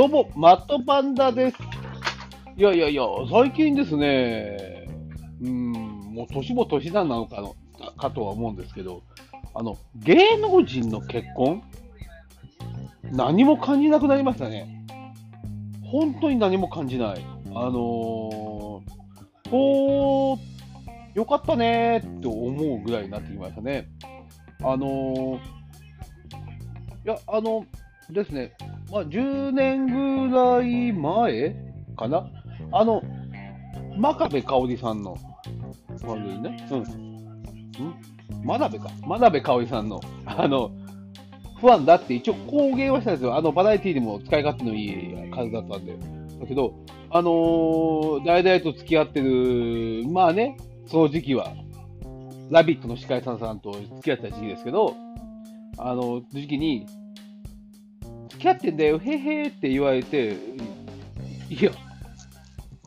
どうも、マットパンダです。いやいやいや、最近ですね、うん、もう年も年なんなのかのかとは思うんですけど、あの、芸能人の結婚？何も感じなくなりましたね。本当に何も感じない。あのー、こう、よかったねーって思うぐらいになってきましたね。あのー、いや、あの、ですね、まあ、10年ぐらい前かなあの、真壁かおりさんの番組ね。うん。真鍋か。真鍋かおりさんの、あの、ファンだって一応公言はしたんですよ。あの、バラエティーでも使い勝手のいい数だったんで。だけど、あのー、代々と付き合ってる、まあね、その時期は、ラビットの司会さんさんと付き合ってた時期ですけど、あの、時期に、付き合ってんだよ、へへって言われて、いや、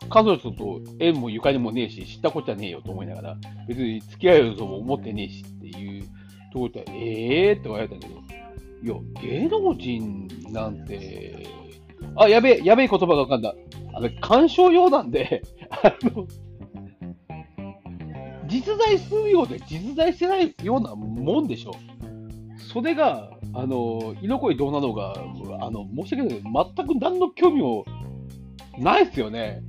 彼女と縁もゆかりもねえし、知ったこっちゃねえよと思いながら、別に付き合えるとも思ってねえしっていうところで、ええーって言われたけど、いや、芸能人なんて、あ、やべえ、やべえ言葉がわかんだ。あれ、鑑賞用なんで、あの、実在するようで実在してないようなもんでしょ。それが、あの、居残りどうなのか、あの、申し訳ないけど、全く何の興味もないですよね。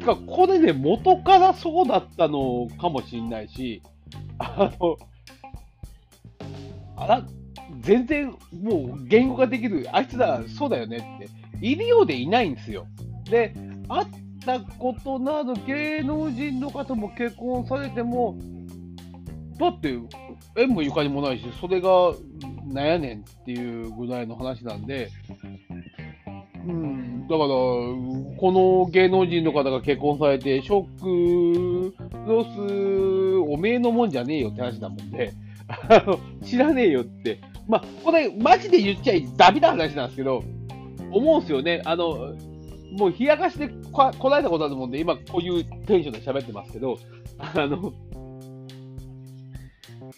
てか、これね、元からそうだったのかもしれないし、あの、あら、全然もう言語化できる、あいつらそうだよねって、いるようでいないんですよ。で、会ったことのある芸能人の方も結婚されても、だって、縁もゆかりもないし、それがなんやねんっていうぐらいの話なんで、うん、だから、この芸能人の方が結婚されて、ショックロス、おめえのもんじゃねえよって話だもんで、知らねえよって、まあ、これ、マジで言っちゃダメな話なんですけど、思うんすよね。あの、もう冷やかしでここらえたことあるもんで、今こういうテンションで喋ってますけど、あの、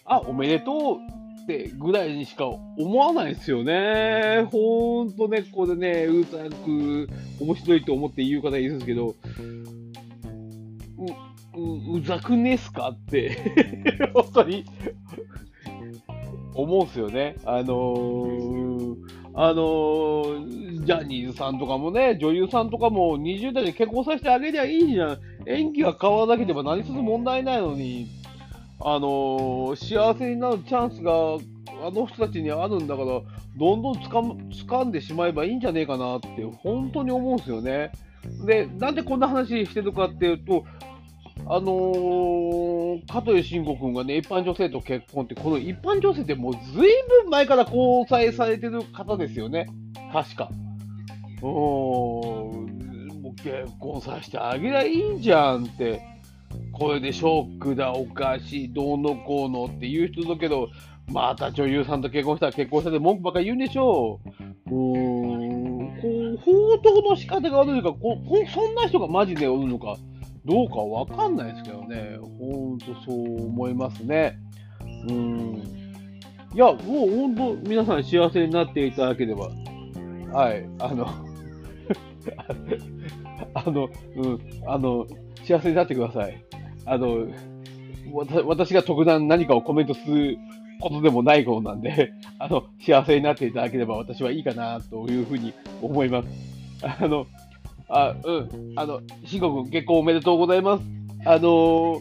あ、おめでとうってぐらいにしか思わないですよね。ほんとね、ここでね、うざく面白いと思って言う方いるんですけど、う、ううざくねえすかって 本当に思うんすよね。あのー、あのー、ジャニーズさんとかもね、女優さんとかも20代で結婚させてあげりゃいいじゃん。演技が変わらなければ何する問題ないのに、あのー、幸せになるチャンスがあの人たちにあるんだから、どんどんつか掴んでしまえばいいんじゃねえかなって、本当に思うんですよね。で、なんでこんな話してるかっていうと、あのー、香取慎吾君がね、一般女性と結婚って、この一般女性ってもうずいぶん前から交際されてる方ですよね。確か。うーん、もう結婚させてあげりゃいいじゃんって。これでショックだ、おかしい、どうのこうのって言う人だけど、また女優さんと結婚したら結婚したで文句ばっかり言うんでしょう。うーん、こう、報道の仕方が悪いのかここ、そんな人がマジでおるのか、どうかわかんないですけどね。ほんとそう思いますね。うん。いや、もう本当、皆さん幸せになっていただければ、はい、あの、あの、うん、あの、幸せになってください。あの、私が特段何かをコメントすることでもないことなんで、あの、幸せになっていただければ私はいいかなというふうに思います。あの、あ、うん、あの、慎吾君結婚おめでとうございます。あのー、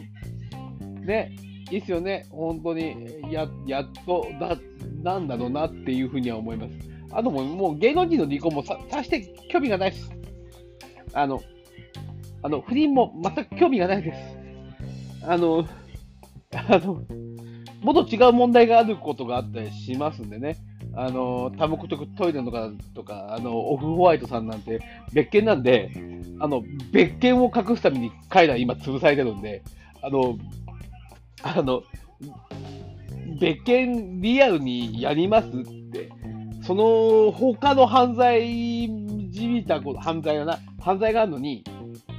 ね、いいっすよね、本当に、や、やっと、だ、なんだろうなっていうふうには思います。あともう、もう芸能人の離婚もさ、さして興味がないです。あの、あの、不倫も全く興味がないです。あの、あの、もっと違う問題があることがあったりしますんでね。あの、多目的トイレとか、とか、あの、オフホワイトさんなんて別件なんで、あの、別件を隠すために彼ら今潰されてるんで、あの、あの、別件リアルにやりますって、その他の犯罪じみたこと、犯罪だな、犯罪があるのに、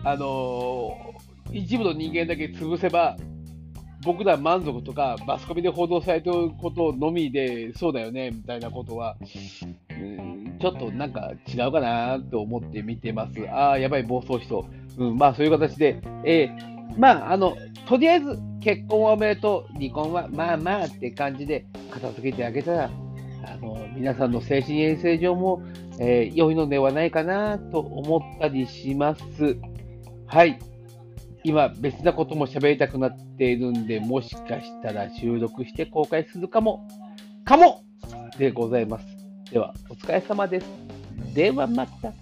あの、一部の人間だけ潰せば、僕ら満足とか、マスコミで報道されてることのみで、そうだよね、みたいなことは、うん、ちょっとなんか違うかなと思って見てます。ああ、やばい、暴走しそう。うん、まあそういう形で、えー、まあ、あの、とりあえず結婚はおめでとう、離婚はまあまあって感じで片付けてあげたら、あの皆さんの精神衛生上も、えー、良いのではないかなと思ったりします。はい。今、別なことも喋りたくなっているんで、もしかしたら収録して公開するかも、かもでございます。では、お疲れ様です。ではまた。